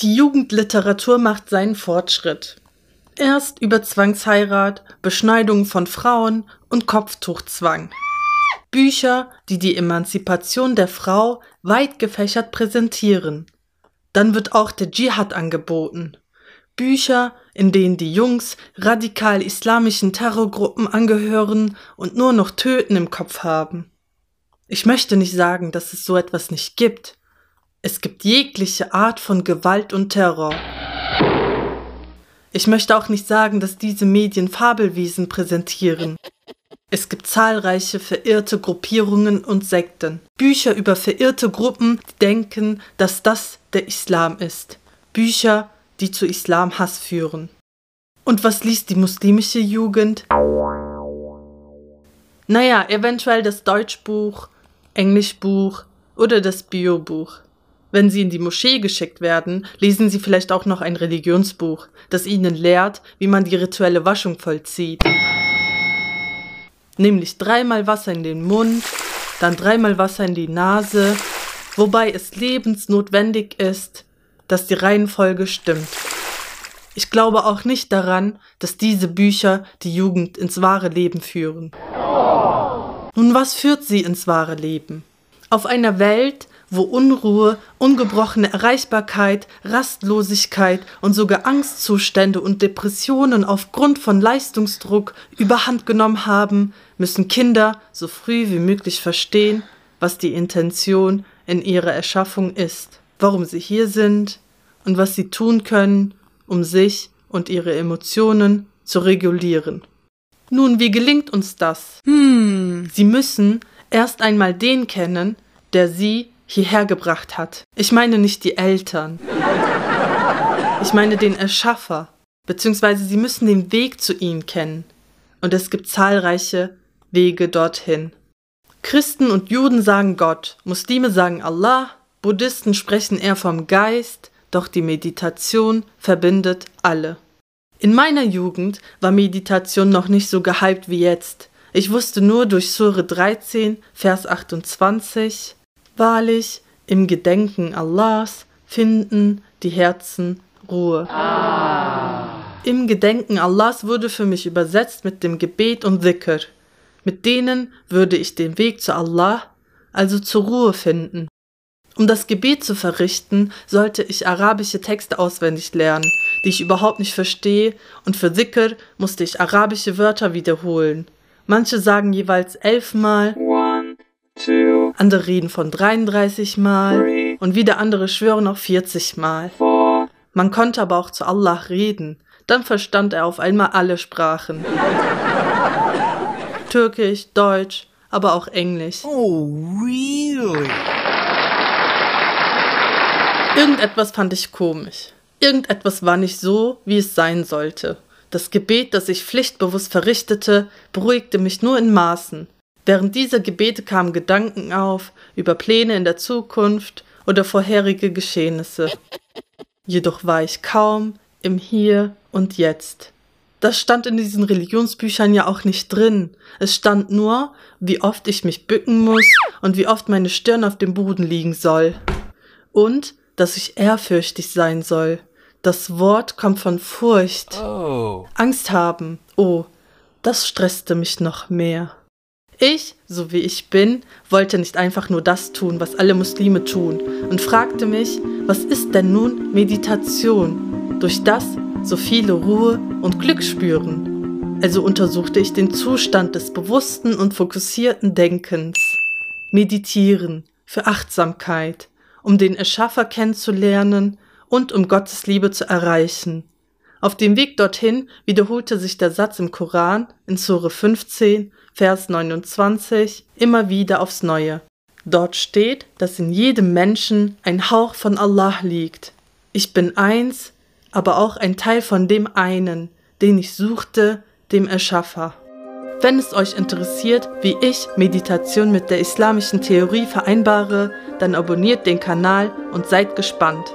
Die Jugendliteratur macht seinen Fortschritt. Erst über Zwangsheirat, Beschneidung von Frauen und Kopftuchzwang. Bücher, die die Emanzipation der Frau weit gefächert präsentieren. Dann wird auch der Dschihad angeboten. Bücher, in denen die Jungs radikal islamischen Terrorgruppen angehören und nur noch Töten im Kopf haben. Ich möchte nicht sagen, dass es so etwas nicht gibt. Es gibt jegliche Art von Gewalt und Terror. Ich möchte auch nicht sagen, dass diese Medien Fabelwesen präsentieren. Es gibt zahlreiche verirrte Gruppierungen und Sekten. Bücher über verirrte Gruppen, die denken, dass das der Islam ist. Bücher, die zu Islamhass führen. Und was liest die muslimische Jugend? Naja, eventuell das Deutschbuch, Englischbuch oder das Biobuch. Wenn sie in die Moschee geschickt werden, lesen sie vielleicht auch noch ein Religionsbuch, das ihnen lehrt, wie man die rituelle Waschung vollzieht. Nämlich dreimal Wasser in den Mund, dann dreimal Wasser in die Nase, wobei es lebensnotwendig ist, dass die Reihenfolge stimmt. Ich glaube auch nicht daran, dass diese Bücher die Jugend ins wahre Leben führen. Nun, was führt sie ins wahre Leben? Auf einer Welt, wo Unruhe, ungebrochene Erreichbarkeit, Rastlosigkeit und sogar Angstzustände und Depressionen aufgrund von Leistungsdruck überhand genommen haben, müssen Kinder so früh wie möglich verstehen, was die Intention in ihrer Erschaffung ist, warum sie hier sind und was sie tun können, um sich und ihre Emotionen zu regulieren. Nun, wie gelingt uns das? Hm. Sie müssen erst einmal den kennen, der sie hierher gebracht hat. Ich meine nicht die Eltern. Ich meine den Erschaffer, beziehungsweise sie müssen den Weg zu ihm kennen. Und es gibt zahlreiche Wege dorthin. Christen und Juden sagen Gott, Muslime sagen Allah, Buddhisten sprechen eher vom Geist, doch die Meditation verbindet alle. In meiner Jugend war Meditation noch nicht so gehypt wie jetzt. Ich wusste nur durch Sure 13, Vers 28, Wahrlich, im Gedenken Allahs finden die Herzen Ruhe. Ah. Im Gedenken Allahs wurde für mich übersetzt mit dem Gebet und Dhikr. Mit denen würde ich den Weg zu Allah, also zur Ruhe finden. Um das Gebet zu verrichten, sollte ich arabische Texte auswendig lernen, die ich überhaupt nicht verstehe, und für Dhikr musste ich arabische Wörter wiederholen. Manche sagen jeweils elfmal, andere reden von 33 Mal und wieder andere schwören auf 40 Mal. Man konnte aber auch zu Allah reden, dann verstand er auf einmal alle Sprachen. Türkisch, Deutsch, aber auch Englisch. Oh, really? Irgendetwas fand ich komisch. Irgendetwas war nicht so, wie es sein sollte. Das Gebet, das ich pflichtbewusst verrichtete, beruhigte mich nur in Maßen. Während dieser Gebete kamen Gedanken auf über Pläne in der Zukunft oder vorherige Geschehnisse. Jedoch war ich kaum im Hier und Jetzt. Das stand in diesen Religionsbüchern ja auch nicht drin. Es stand nur, wie oft ich mich bücken muss und wie oft meine Stirn auf dem Boden liegen soll. Und, dass ich ehrfürchtig sein soll. Das Wort kommt von Furcht. Oh. Angst haben. Oh, das stresste mich noch mehr. Ich, so wie ich bin, wollte nicht einfach nur das tun, was alle Muslime tun, und fragte mich, was ist denn nun Meditation, durch das so viele Ruhe und Glück spüren? Also untersuchte ich den Zustand des bewussten und fokussierten Denkens. Meditieren für Achtsamkeit, um den Erschaffer kennenzulernen und um Gottes Liebe zu erreichen. Auf dem Weg dorthin wiederholte sich der Satz im Koran in Sure 15, Vers 29 immer wieder aufs Neue. Dort steht, dass in jedem Menschen ein Hauch von Allah liegt. Ich bin eins, aber auch ein Teil von dem einen, den ich suchte, dem Erschaffer. Wenn es euch interessiert, wie ich Meditation mit der islamischen Theorie vereinbare, dann abonniert den Kanal und seid gespannt.